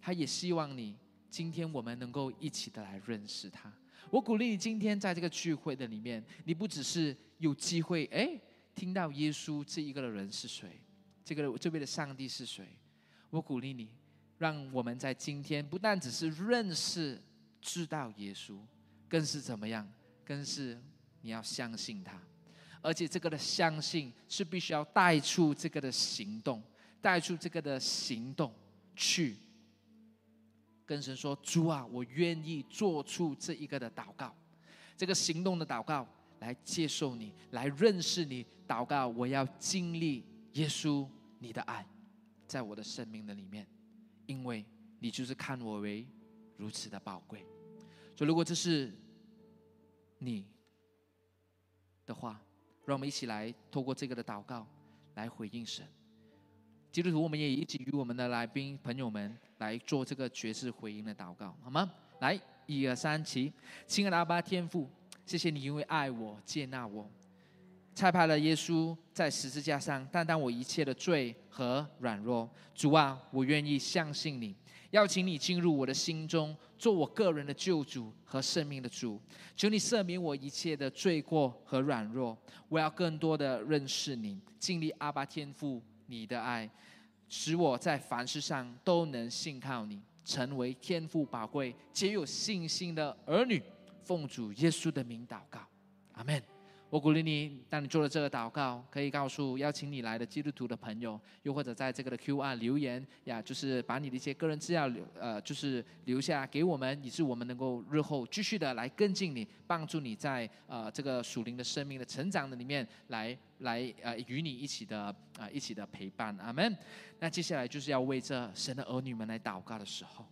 他也希望你今天我们能够一起的来认识他。我鼓励你，今天在这个聚会的里面，你不只是有机会哎听到耶稣这一个的人是谁，这个这位的上帝是谁。我鼓励你，让我们在今天不但只是认识、知道耶稣，更是怎么样？更是你要相信他，而且这个的相信是必须要带出这个的行动，带出这个的行动去。跟神说：“主啊，我愿意做出这一个的祷告，这个行动的祷告，来接受你，来认识你。祷告，我要经历耶稣你的爱，在我的生命的里面，因为你就是看我为如此的宝贵。所以，如果这是你的话，让我们一起来透过这个的祷告来回应神。基督徒，我们也一起与我们的来宾朋友们。”来做这个爵士回应的祷告，好吗？来，一二三，起！亲爱的阿爸天父，谢谢你因为爱我接纳我，拆派了耶稣在十字架上担当我一切的罪和软弱。主啊，我愿意相信你，邀请你进入我的心中，做我个人的救主和生命的主。求你赦免我一切的罪过和软弱，我要更多的认识你，经历阿爸天父你的爱。使我在凡事上都能信靠你，成为天赋宝贵、且有信心的儿女。奉主耶稣的名祷告，阿门。我鼓励你，当你做了这个祷告，可以告诉邀请你来的基督徒的朋友，又或者在这个的 Q R 留言呀，就是把你的一些个人资料留呃，就是留下给我们，以致我们能够日后继续的来跟进你，帮助你在呃这个属灵的生命的成长的里面来来呃与你一起的啊一起的陪伴，阿门。那接下来就是要为这神的儿女们来祷告的时候，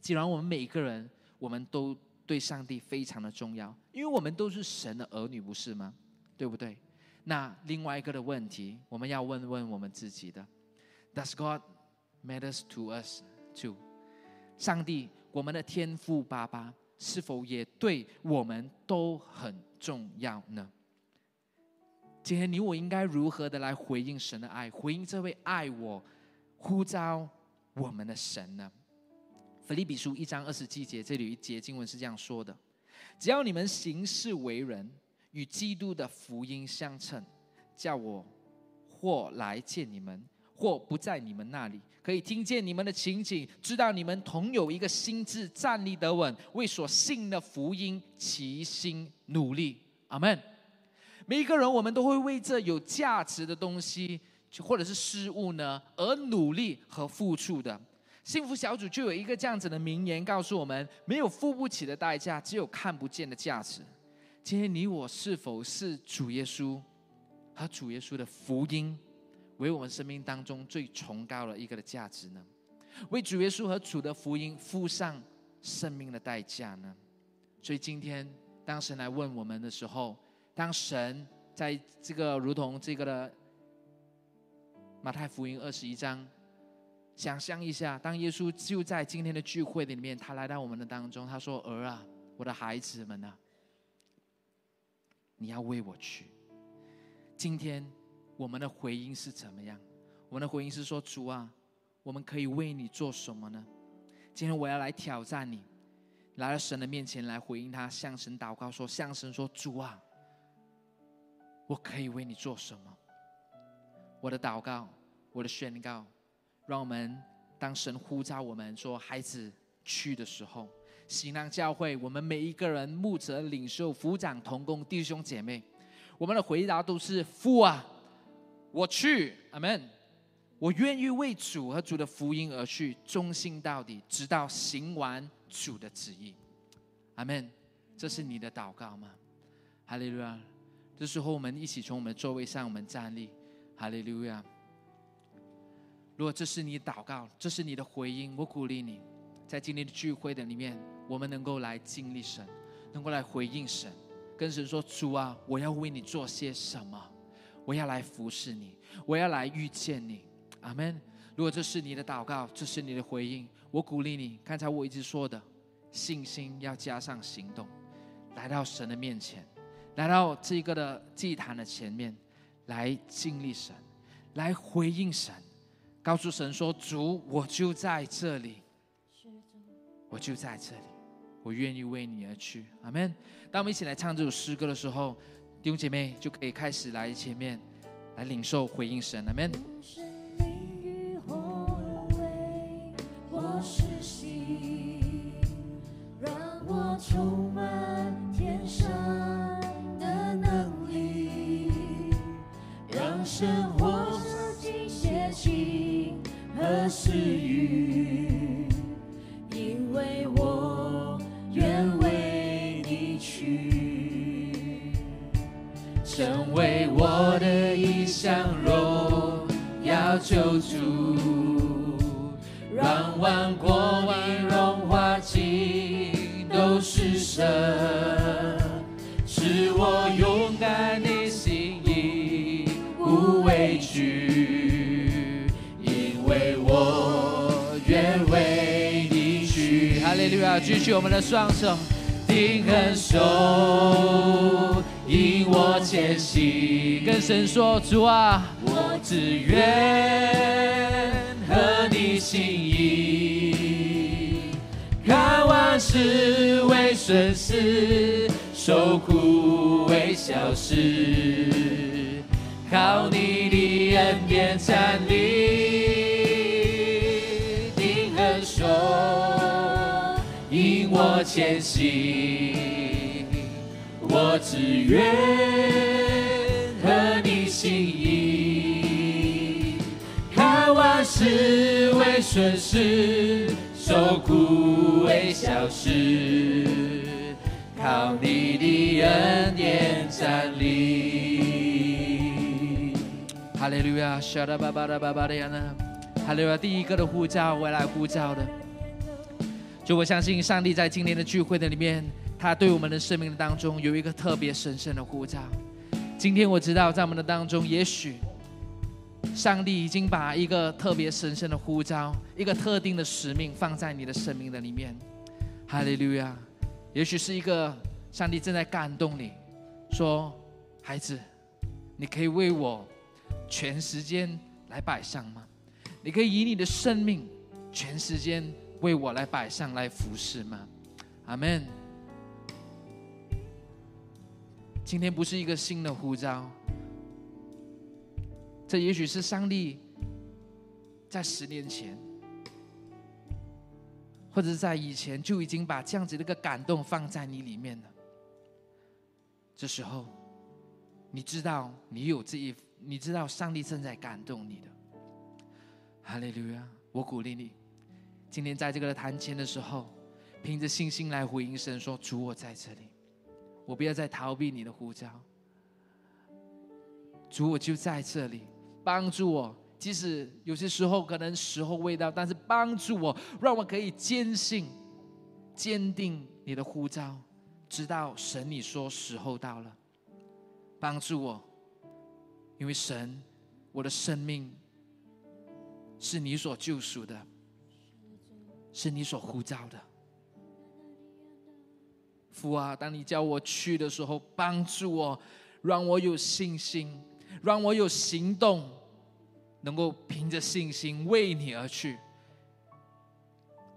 既然我们每一个人，我们都。对上帝非常的重要，因为我们都是神的儿女，不是吗？对不对？那另外一个的问题，我们要问问我们自己的：Does God matters to us too？上帝，我们的天父爸爸，是否也对我们都很重要呢？今天你我应该如何的来回应神的爱，回应这位爱我、呼召我们的神呢？腓利比书一章二十七节，这里一节经文是这样说的：只要你们行事为人与基督的福音相称，叫我或来见你们，或不在你们那里，可以听见你们的情景，知道你们同有一个心智，站立得稳，为所信的福音齐心努力。阿门。每一个人，我们都会为这有价值的东西，或者是事物呢，而努力和付出的。幸福小组就有一个这样子的名言，告诉我们：没有付不起的代价，只有看不见的价值。今天你我是否是主耶稣和主耶稣的福音，为我们生命当中最崇高的一个的价值呢？为主耶稣和主的福音付上生命的代价呢？所以今天当神来问我们的时候，当神在这个如同这个的马太福音二十一章。想象一下，当耶稣就在今天的聚会里面，他来到我们的当中，他说：“儿啊，我的孩子们啊，你要为我去。”今天我们的回应是怎么样？我们的回应是说：“主啊，我们可以为你做什么呢？”今天我要来挑战你，来到神的面前来回应他，向神祷告说：“向神说，主啊，我可以为你做什么？我的祷告，我的宣告，让我们当神呼召我们说孩子去的时候，喜囊教会我们每一个人牧者、领袖、副长、同工、弟兄姐妹，我们的回答都是父啊，我去，阿门。我愿意为主和主的福音而去，忠心到底，直到行完主的旨意，阿门。这是你的祷告吗？哈利路亚。这时候，我们一起从我们的座位上，我们站立。哈利路亚。如果这是你祷告，这是你的回应，我鼓励你，在今天的聚会的里面，我们能够来经历神，能够来回应神，跟神说：“主啊，我要为你做些什么？我要来服侍你，我要来遇见你。”阿门。如果这是你的祷告，这是你的回应，我鼓励你。刚才我一直说的，信心要加上行动，来到神的面前。来到这个的祭坛的前面，来经历神，来回应神，告诉神说：“主，我就在这里，我就在这里，我愿意为你而去。”阿门。当我们一起来唱这首诗歌的时候，弟兄姐妹就可以开始来前面来领受回应神。阿门。让我充满为我的一项荣耀救主，让万国万荣华尽都是神，使我勇敢的。心义无畏惧，因为我愿为你去。哈利路亚！举起我们的双手，定恒手引我前行。跟神说：主啊，我只愿和你心意，看万事为顺事，受苦为小事。靠你的恩典站立，定恒说引我前行，只愿和你心意，看万事为顺事，受苦为小事，靠你的恩典站立。哈利路亚，沙拉巴巴拉巴巴的呀呢？哈利路亚，第一个的呼召，我来呼召的。就我相信，上帝在今年的聚会的里面，他对我们的生命当中有一个特别神圣的呼召。今天我知道，在我们的当中，也许上帝已经把一个特别神圣的呼召，一个特定的使命放在你的生命的里面。哈利路亚，也许是一个上帝正在感动你，说：“孩子，你可以为我。”全时间来摆上吗？你可以以你的生命全时间为我来摆上来服侍吗？阿门。今天不是一个新的呼召，这也许是上帝在十年前，或者是在以前就已经把这样子的一个感动放在你里面了。这时候，你知道你有这一。你知道上帝正在感动你的，哈利路亚！我鼓励你，今天在这个谈前的时候，凭着信心来回应神，说：“主，我在这里，我不要再逃避你的呼召。主，我就在这里，帮助我。即使有些时候可能时候未到，但是帮助我，让我可以坚信、坚定你的呼召，直到神你说时候到了，帮助我。”因为神，我的生命是你所救赎的，是你所呼召的。父啊，当你叫我去的时候，帮助我，让我有信心，让我有行动，能够凭着信心为你而去，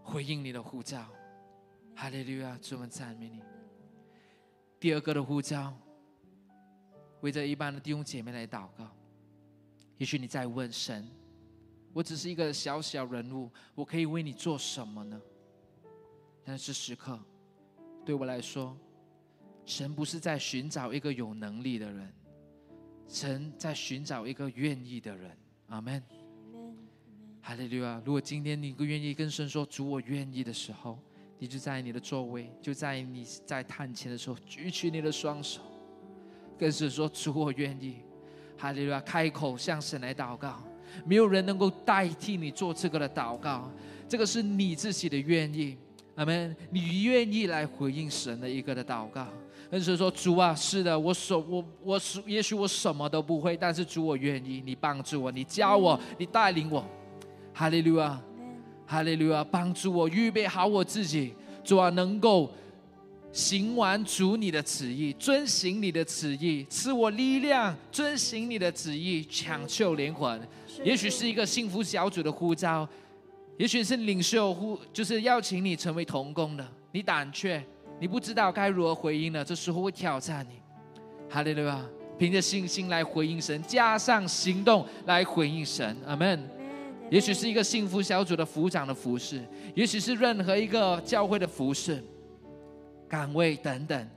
回应你的呼召。哈利路亚，主们赞美你。第二个的呼召。为这一般的弟兄姐妹来祷告，也许你在问神：“我只是一个小小人物，我可以为你做什么呢？”但是时刻，对我来说，神不是在寻找一个有能力的人，神在寻找一个愿意的人。阿门。哈利路亚！如果今天你不愿意跟神说“主，我愿意”的时候，你就在你的座位，就在你在探前的时候，举起你的双手，跟神说：“主，我愿意。”哈利路亚！开口向神来祷告，没有人能够代替你做这个的祷告，这个是你自己的愿意。阿门！你愿意来回应神的一个的祷告，跟神说：“主啊，是的，我所我我是也许我什么都不会，但是主，我愿意，你帮助我，你教我，你带领我。”哈利路亚，哈利路亚，帮助我预备好我自己，主啊，能够行完主你的旨意，遵行你的旨意，赐我力量，遵行你的旨意，抢救灵魂。也许是一个幸福小组的呼召，也许是领袖呼，就是邀请你成为同工的。你胆怯，你不知道该如何回应了，这时候会挑战你。哈利路亚，凭着信心来回应神，加上行动来回应神。阿门。也许是一个幸福小组的组长的服饰，也许是任何一个教会的服饰、岗位等等。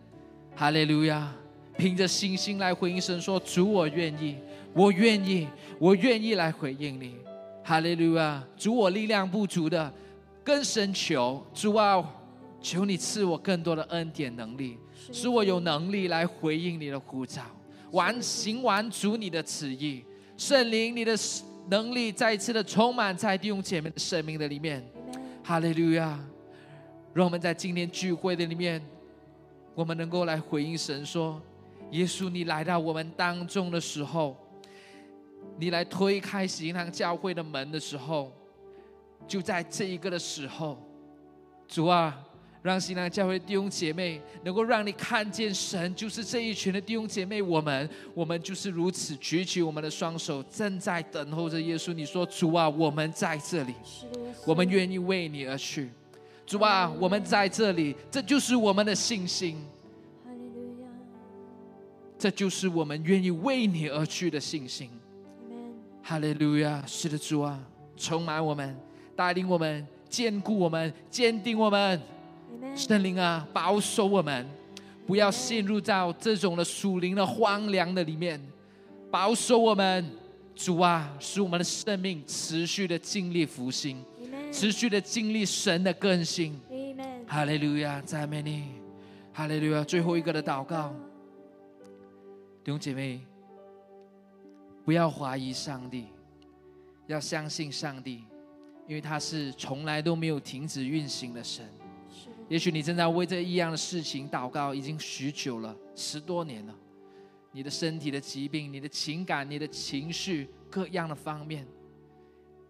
哈利路亚！凭着信心来回应神，说：“主，我愿意，我愿意，我愿意来回应你。”哈利路亚！主，我力量不足的，跟神求主啊，求你赐我更多的恩典能力，使我有能力来回应你的呼召，完行完主你的旨意。圣灵，你的。能力再一次的充满在弟兄姐妹的生命的里面，哈利路亚！让我们在今天聚会的里面，我们能够来回应神说：耶稣，你来到我们当中的时候，你来推开喜堂教会的门的时候，就在这一个的时候，主啊！让新郎教会弟兄姐妹能够让你看见神，就是这一群的弟兄姐妹，我们我们就是如此举起我们的双手，正在等候着耶稣。你说主啊，我们在这里，我们愿意为你而去。主啊，我们在这里，这就是我们的信心。这就是我们愿意为你而去的信心。哈利路亚！是的，主啊，充满我们，带领我们，坚固我们，坚定我们。圣灵啊，保守我们，不要陷入到这种的属灵的荒凉的里面。保守我们，主啊，使我们的生命持续的经历复兴，持续的经历神的更新。哈利路亚，赞美你，哈利路亚。最后一个的祷告，弟兄姐妹，不要怀疑上帝，要相信上帝，因为他是从来都没有停止运行的神。也许你正在为这一样的事情祷告，已经许久了，十多年了。你的身体的疾病、你的情感、你的情绪各样的方面，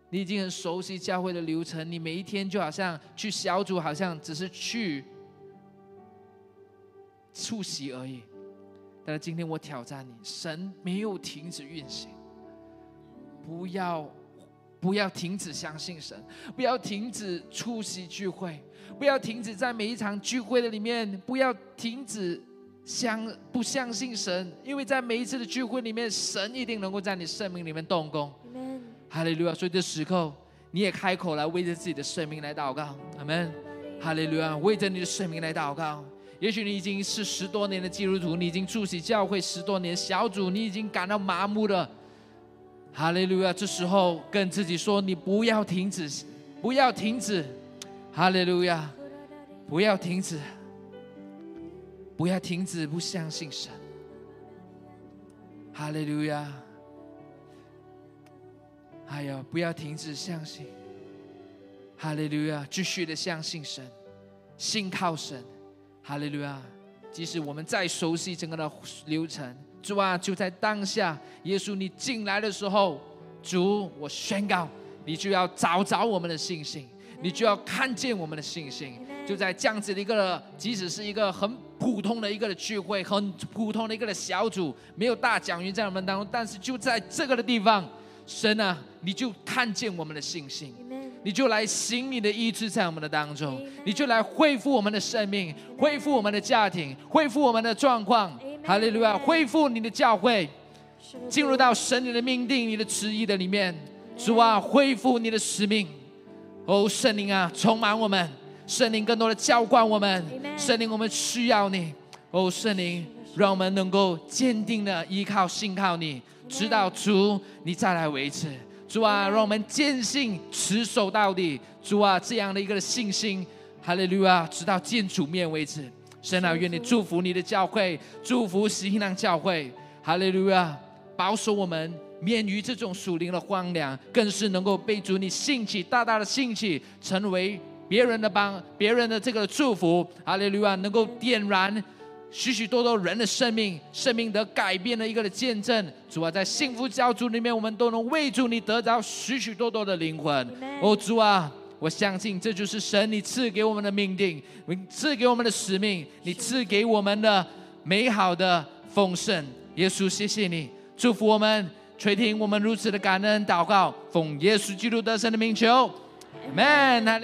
你已经很熟悉教会的流程。你每一天就好像去小组，好像只是去出席而已。但是今天我挑战你，神没有停止运行，不要。不要停止相信神，不要停止出席聚会，不要停止在每一场聚会的里面，不要停止相不相信神，因为在每一次的聚会里面，神一定能够在你生命里面动工。哈利路亚！所以这时刻，你也开口来为着自己的生命来祷告。阿门。哈利路亚！为着你的生命来祷告。也许你已经是十多年的基督徒，你已经出席教会十多年，小组你已经感到麻木了。哈利路亚！这时候跟自己说：“你不要停止，不要停止。”哈利路亚！不要停止，不要停止，不相信神。哈利路亚！还有，不要停止相信。哈利路亚！继续的相信神，信靠神。哈利路亚！即使我们再熟悉整个的流程。主啊，就在当下，耶稣你进来的时候，主，我宣告，你就要找着我们的信心，你就要看见我们的信心。就在这样子的一个，即使是一个很普通的一个的聚会，很普通的一个的小组，没有大讲员在我们当中，但是就在这个的地方，神啊，你就看见我们的信心，你就来行你的意志在我们的当中，你就来恢复我们的生命，恢复我们的家庭，恢复我们的状况。哈利路亚！恢复你的教会，进入到神你的命定、你的旨意的里面。主啊，恢复你的使命。哦，圣灵啊，充满我们，圣灵更多的浇灌我们。圣灵，我们需要你。哦，圣灵，让我们能够坚定的依靠、信靠你，直到主你再来为止。主啊，让我们坚信、持守到底。主啊，这样的一个信心，哈利路亚，直到见主面为止。神啊，愿你祝福你的教会，祝福喜信堂教会，哈利路亚，保守我们免于这种属灵的荒凉，更是能够被主你兴起，大大的兴起，成为别人的帮，别人的这个祝福，哈利路亚，能够点燃。许许多多人的生命，生命的改变的一个的见证。主啊，在幸福教主里面，我们都能为主你得着许许多多的灵魂。哦，主啊，我相信这就是神你赐给我们的命定，你赐给我们的使命，你赐给我们的美好的丰盛。耶稣，谢谢你，祝福我们，垂听我们如此的感恩祷告，奉耶稣基督得胜的名求，Amen。